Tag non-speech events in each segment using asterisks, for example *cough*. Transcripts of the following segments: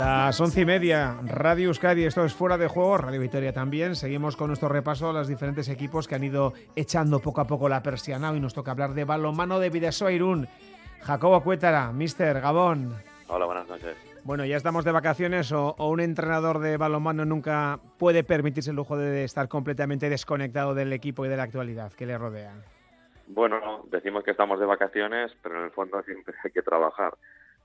Las once y media, Radio Euskadi, esto es Fuera de Juego, Radio Victoria también. Seguimos con nuestro repaso a los diferentes equipos que han ido echando poco a poco la persiana. Hoy nos toca hablar de balonmano de Vidasoa Irún. Jacobo Cuétara, Mister Gabón. Hola, buenas noches. Bueno, ya estamos de vacaciones o, o, un entrenador de balonmano nunca puede permitirse el lujo de estar completamente desconectado del equipo y de la actualidad que le rodea. Bueno, decimos que estamos de vacaciones, pero en el fondo siempre hay que trabajar.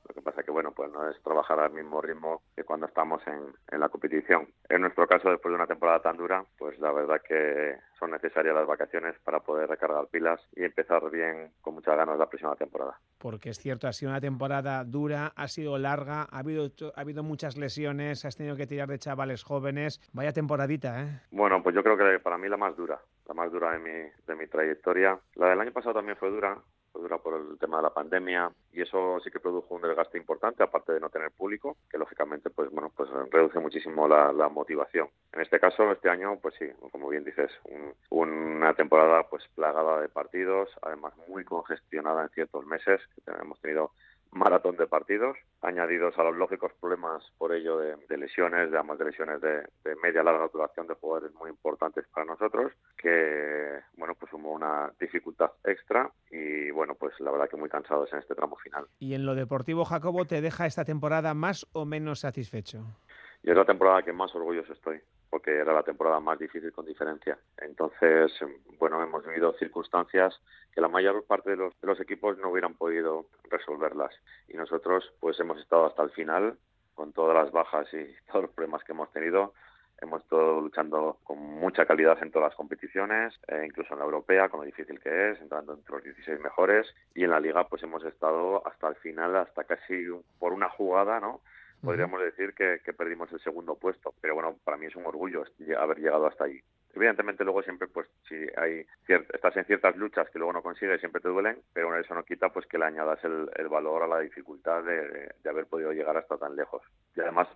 Lo que pasa que, bueno, pues no es trabajar al mismo ritmo que cuando estamos en, en, la competición. En nuestro caso, después de una temporada tan dura, pues la verdad que son necesarias las vacaciones para poder recargar pilas y empezar bien con muchas ganas la próxima temporada. Porque es cierto, ha sido una temporada dura, ha sido larga, ha habido, ha habido muchas lesiones, has tenido que tirar de chavales jóvenes. Vaya temporadita, ¿eh? Bueno, pues yo creo que para mí la más dura, la más dura de mi, de mi trayectoria. La del año pasado también fue dura, dura por el tema de la pandemia y eso sí que produjo un desgaste importante aparte de no tener público que lógicamente pues bueno pues reduce muchísimo la, la motivación. En este caso este año pues sí como bien dices un, una temporada pues plagada de partidos además muy congestionada en ciertos meses que hemos tenido maratón de partidos, añadidos a los lógicos problemas por ello de, de lesiones, de ambas de lesiones de, de media larga duración de jugadores muy importantes para nosotros, que bueno pues hubo una dificultad extra y bueno pues la verdad que muy cansados en este tramo final. Y en lo deportivo, Jacobo, ¿te deja esta temporada más o menos satisfecho? Y es la temporada que más orgulloso estoy, porque era la temporada más difícil con diferencia. Entonces, bueno, hemos vivido circunstancias que la mayor parte de los, de los equipos no hubieran podido resolverlas. Y nosotros, pues hemos estado hasta el final, con todas las bajas y *laughs* todos los problemas que hemos tenido. Hemos estado luchando con mucha calidad en todas las competiciones, eh, incluso en la europea, con lo difícil que es, entrando entre los 16 mejores. Y en la liga, pues hemos estado hasta el final, hasta casi por una jugada, ¿no? Podríamos decir que, que, perdimos el segundo puesto. Pero bueno, para mí es un orgullo haber llegado hasta ahí. Evidentemente luego siempre, pues si hay estás en ciertas luchas que luego no consigues, siempre te duelen, pero bueno, eso no quita pues que le añadas el, valor a la dificultad de, haber podido llegar hasta tan lejos. Y además,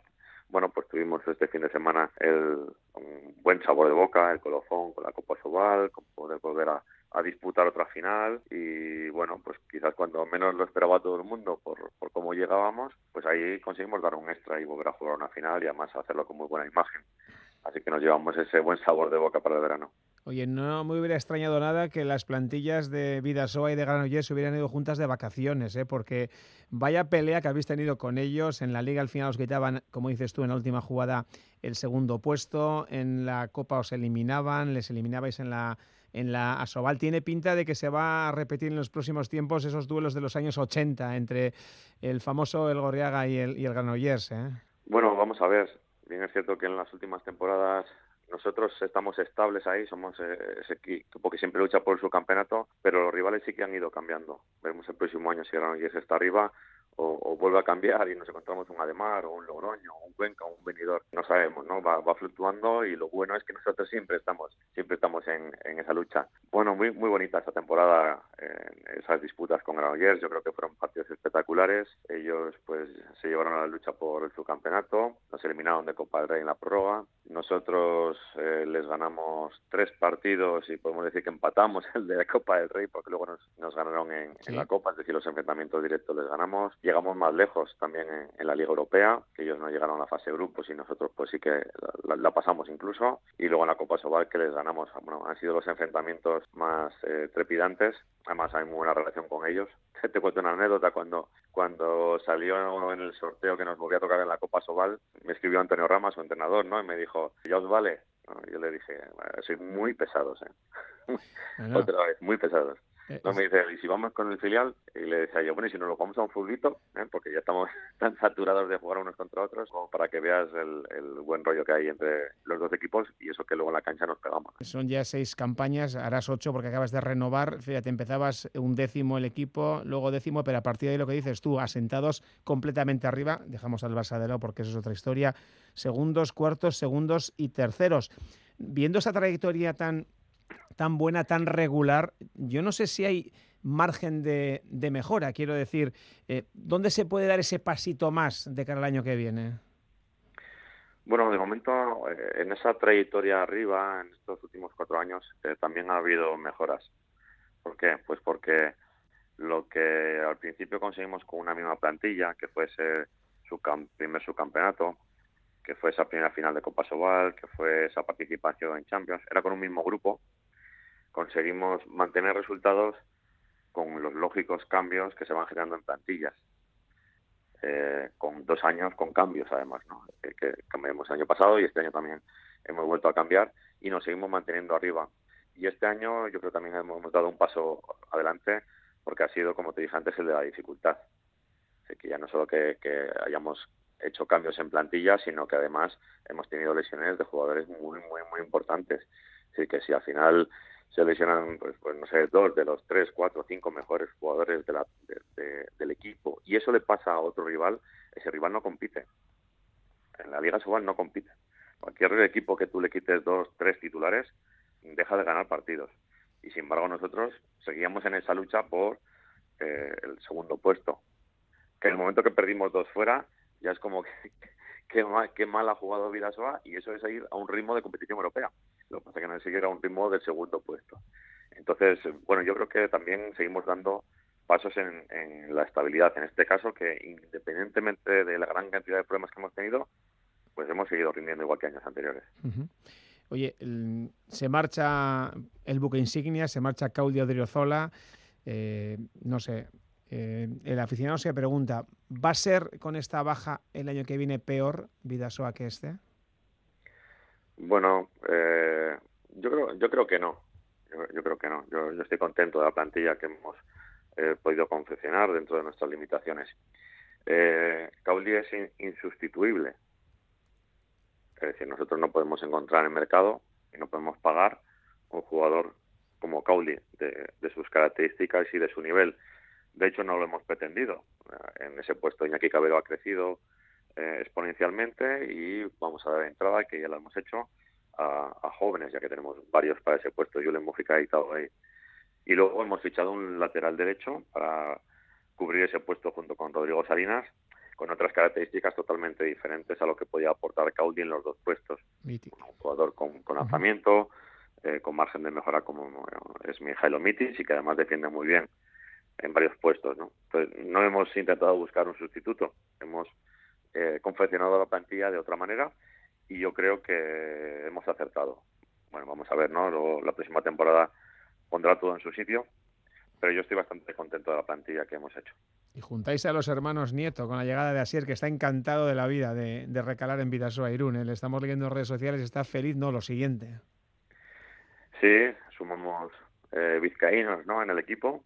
bueno, pues tuvimos este fin de semana el, un buen sabor de boca, el colofón con la Copa Sobal, con poder volver a, a disputar otra final y bueno, pues quizás cuando menos lo esperaba todo el mundo por, por cómo llegábamos, pues ahí conseguimos dar un extra y volver a jugar una final y además hacerlo con muy buena imagen. Así que nos llevamos ese buen sabor de boca para el verano. Oye, no me hubiera extrañado nada que las plantillas de Vidasoa y de Granollers hubieran ido juntas de vacaciones, ¿eh? porque vaya pelea que habéis tenido con ellos. En la liga al final os quitaban, como dices tú, en la última jugada el segundo puesto. En la Copa os eliminaban, les eliminabais en la en la Asobal. Tiene pinta de que se va a repetir en los próximos tiempos esos duelos de los años 80 entre el famoso El Gorriaga y el, Granollers. ¿eh? Bueno, vamos a ver. Bien es cierto que en las últimas temporadas nosotros estamos estables ahí, somos ese equipo que siempre lucha por su campeonato, pero los rivales sí que han ido cambiando. Vemos el próximo año si Granollers está arriba o, o, vuelve a cambiar y nos encontramos un Ademar o un Logroño o un Cuenca o un Benidorm. No sabemos, ¿no? Va, va, fluctuando y lo bueno es que nosotros siempre estamos siempre estamos en, en esa lucha. Bueno, muy muy bonita esta temporada, eh, esas disputas con Granollers, yo creo que fueron partidos espectaculares. Ellos pues se llevaron a la lucha por el subcampeonato, nos eliminaron de Copa del Rey en la prórroga. Nosotros eh, les ganamos tres partidos y podemos decir que empatamos *laughs* el de la Copa del Rey porque luego nos, nos ganaron en, sí. en la Copa, es decir, los enfrentamientos directos les ganamos llegamos más lejos también en, en, la Liga Europea, que ellos no llegaron a la fase de grupos y nosotros pues sí que la, la, la, pasamos incluso, y luego en la Copa Sobal que les ganamos, bueno, han sido los enfrentamientos más eh, trepidantes, además hay muy buena relación con ellos. *laughs* Te cuento una anécdota, cuando, cuando salió en el sorteo que nos volvía a tocar en la Copa Sobal, me escribió Antonio Rama, su entrenador, ¿no? Y me dijo, ya os vale. Yo le dije, soy *laughs* muy pesados, ¿eh? No. Otra vez, muy pesados. No me dice, y si vamos con el filial, y le decía yo, bueno, y si nos lo vamos a un fulbito, ¿eh? porque ya de jugar unos contra otros, como para que veas el, el, buen rollo que hay entre los dos equipos y eso que luego en la cancha nos pegamos. Son ya seis campañas, harás ocho porque acabas de renovar, fíjate, empezabas un décimo el equipo, luego décimo, pero a partir de ahí lo que dices tú, asentados completamente arriba, dejamos al Barça de lado porque eso es otra historia, segundos, cuartos, segundos y terceros. Viendo esa trayectoria tan tan buena, tan regular, yo no sé si hay margen de, de mejora, quiero decir, eh, ¿dónde se puede dar ese pasito más de cara al año que viene? Bueno, de momento, eh, en esa trayectoria arriba, en estos últimos cuatro años, eh, también ha habido mejoras. ¿Por qué? Pues porque lo que al principio conseguimos con una misma plantilla, que fuese su primer subcampeonato, que fue esa primera final de Copa Sobal, que fue esa participación en Champions, era con un mismo grupo, conseguimos mantener resultados con los lógicos cambios que se van generando en plantillas. Eh, con dos años con cambios además, ¿no? que cambiamos el año pasado y este año también hemos vuelto a cambiar y nos seguimos manteniendo arriba. Y este año yo creo que también hemos dado un paso adelante porque ha sido, como te dije antes, el de la dificultad. que ya no solo que, hayamos hecho cambios en plantilla, sino que además hemos tenido lesiones de jugadores muy, muy, muy importantes. Así que si al final se lesionan, pues, pues, no sé, dos de los tres, cuatro, cinco mejores jugadores de la, del equipo y eso le pasa a otro rival, ese rival no compite. En la Liga Sobal no compite. Cualquier equipo que tú le quites dos, tres titulares, deja de ganar partidos. Y sin embargo nosotros seguíamos en esa lucha por eh, el segundo puesto. Que en el momento que perdimos dos fuera, ya es como que, *laughs* mal, qué mal ha jugado Vidasoa y eso es ir a un ritmo de competición europea. Lo que pasa es que no es seguir a un ritmo del segundo puesto. Entonces, bueno, yo creo que también seguimos dando pasos en, la estabilidad. En este caso, que independientemente de la gran cantidad de problemas que hemos tenido, pues hemos seguido rindiendo igual que años anteriores. Oye, se marcha el buque insignia, se marcha Claudio Driozola, eh, no sé, eh, el aficionado se pregunta, ¿va a ser con esta baja el año que viene peor Vidasoa que este? Bueno, eh, yo creo yo creo que no. Yo, creo que no. Yo, estoy contento de la plantilla que hemos eh, podido confeccionar dentro de nuestras limitaciones. Eh, Cauli es insustituible. Es decir, nosotros no podemos encontrar en mercado y no podemos pagar un jugador como Cauli de, de sus características y de su nivel. De hecho, no lo hemos pretendido. En ese puesto Iñaki Cabero ha crecido, eh, exponencialmente y vamos a dar entrada, que ya lo hemos hecho, a, jóvenes, ya que tenemos varios para ese puesto. Yo le hemos editado ahí. Y luego hemos fichado un lateral derecho para cubrir ese puesto junto con Rodrigo Salinas, con otras características totalmente diferentes a lo que podía aportar Caudi en los dos puestos. Un jugador con, con lanzamiento, eh, con margen de mejora como es Mijailo Mitis y que además defiende muy bien en varios puestos. ¿no? Entonces, no hemos intentado buscar un sustituto, hemos eh, confeccionado la plantilla de otra manera y yo creo que hemos acertado. Bueno, vamos a ver, ¿no? la próxima temporada pondrá todo en su sitio, pero yo estoy bastante contento de la plantilla que hemos hecho. Y juntáis a los hermanos Nieto con la llegada de Asier, que está encantado de la vida de, recalar en Vidasoa Irún. ¿eh? Le estamos leyendo en redes sociales, está feliz, no, lo siguiente. Sí, sumamos eh, vizcaínos ¿no? en el equipo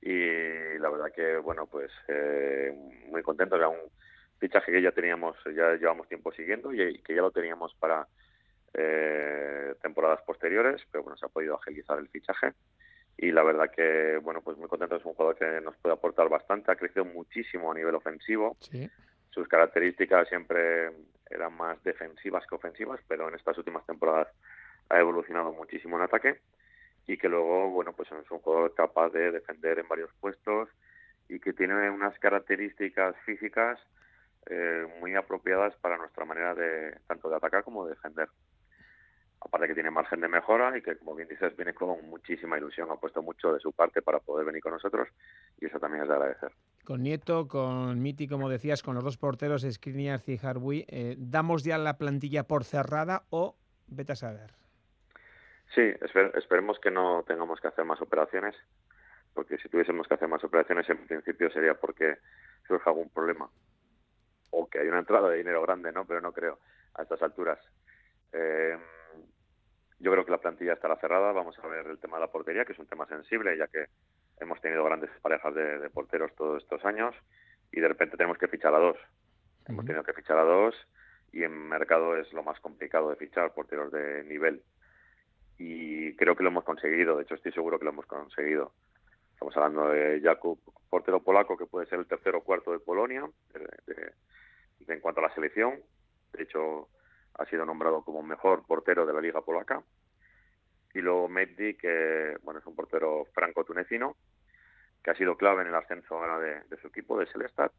y la verdad que, bueno, pues eh, muy contento. Era un, fichaje que ya teníamos, ya llevamos tiempo siguiendo y que ya lo teníamos para eh, temporadas posteriores, pero bueno, se ha podido agilizar el fichaje. Y la verdad que, bueno, pues muy contento, es un jugador que nos puede aportar bastante, ha crecido muchísimo a nivel ofensivo, sus características siempre eran más defensivas que ofensivas, pero en estas últimas temporadas ha evolucionado muchísimo en ataque. Y que luego, bueno, pues es un jugador capaz de defender en varios puestos y que tiene unas características físicas eh, muy apropiadas para nuestra manera de tanto de atacar como de defender. Aparte que tiene margen de mejora y que, como bien dices, viene con muchísima ilusión, ha puesto mucho de su parte para poder venir con nosotros y eso también es de agradecer. Con Nieto, con Miti, como decías, con los dos porteros, Skriniar y Harbuy, eh, ¿damos ya la plantilla por cerrada o vete a saber? Sí, esperemos que no tengamos que hacer más operaciones, porque si tuviésemos que hacer más operaciones, en principio sería porque surja algún problema o que hay una entrada de dinero grande, ¿no? Pero no creo a estas alturas. Eh, yo creo que la plantilla estará cerrada. Vamos a ver el tema de la portería, que es un tema sensible, ya que hemos tenido grandes parejas de, porteros todos estos años y de repente tenemos que fichar a dos. Hemos tenido que fichar a dos y en mercado es lo más complicado de fichar porteros de nivel. Y creo que lo hemos conseguido, de hecho estoy seguro que lo hemos conseguido. Estamos hablando de Jakub, portero polaco, que puede ser el tercero o cuarto de Polonia, de, en cuanto a la selección. De hecho, ha sido nombrado como mejor portero de la Liga Polaca. Y luego Meddi, que bueno, es un portero franco-tunecino, que ha sido clave en el ascenso ahora de, su equipo, de Celestat,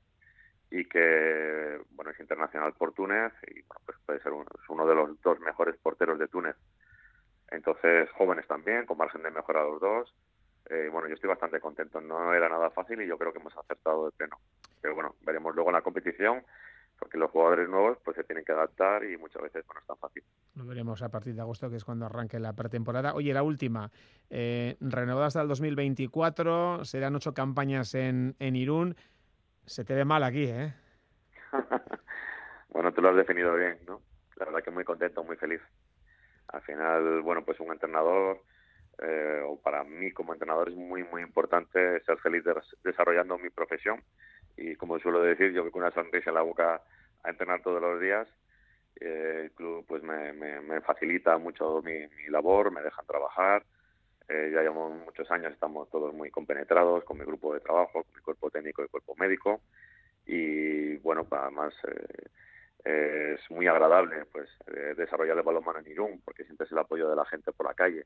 y que bueno es internacional por Túnez y pues puede ser uno de los dos mejores porteros de Túnez. Entonces, jóvenes también, con margen de mejora los dos. eh, bueno, yo estoy bastante contento. No era nada fácil y yo creo que hemos acertado de pleno. Pero bueno, veremos luego en la competición porque los jugadores nuevos pues se tienen que adaptar y muchas veces no es tan fácil. Lo veremos a partir de agosto, que es cuando arranque la pretemporada. Oye, la última, eh, renovada hasta el 2024, serán ocho campañas en, en Irún. Se te ve mal aquí, ¿eh? *laughs* bueno, tú lo has definido bien, ¿no? La verdad que muy contento, muy feliz. Al final, bueno, pues un entrenador, eh, o para mí como entrenador es muy, muy importante ser feliz desarrollando mi profesión y como suelo decir, yo con una sonrisa en la boca a entrenar todos los días, eh, el club pues me, facilita mucho mi, labor, me dejan trabajar, eh, ya llevamos muchos años, estamos todos muy compenetrados con mi grupo de trabajo, con mi cuerpo técnico y cuerpo médico. Y bueno, además eh, es muy agradable pues desarrollar el balonmano en Irún porque sientes el apoyo de la gente por la calle.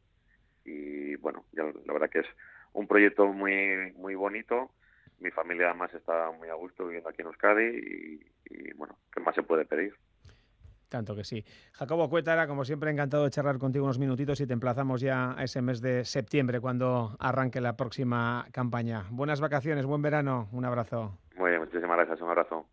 Y bueno, la verdad que es un proyecto muy muy bonito mi familia además está muy a gusto viviendo aquí en Euskadi y, bueno, ¿qué más se puede pedir? Tanto que sí. Jacobo Cuétara, como siempre, encantado de charlar contigo unos minutitos y te emplazamos ya a ese mes de septiembre cuando arranque la próxima campaña. Buenas vacaciones, buen verano, un abrazo. Muy bien, muchísimas gracias, un abrazo.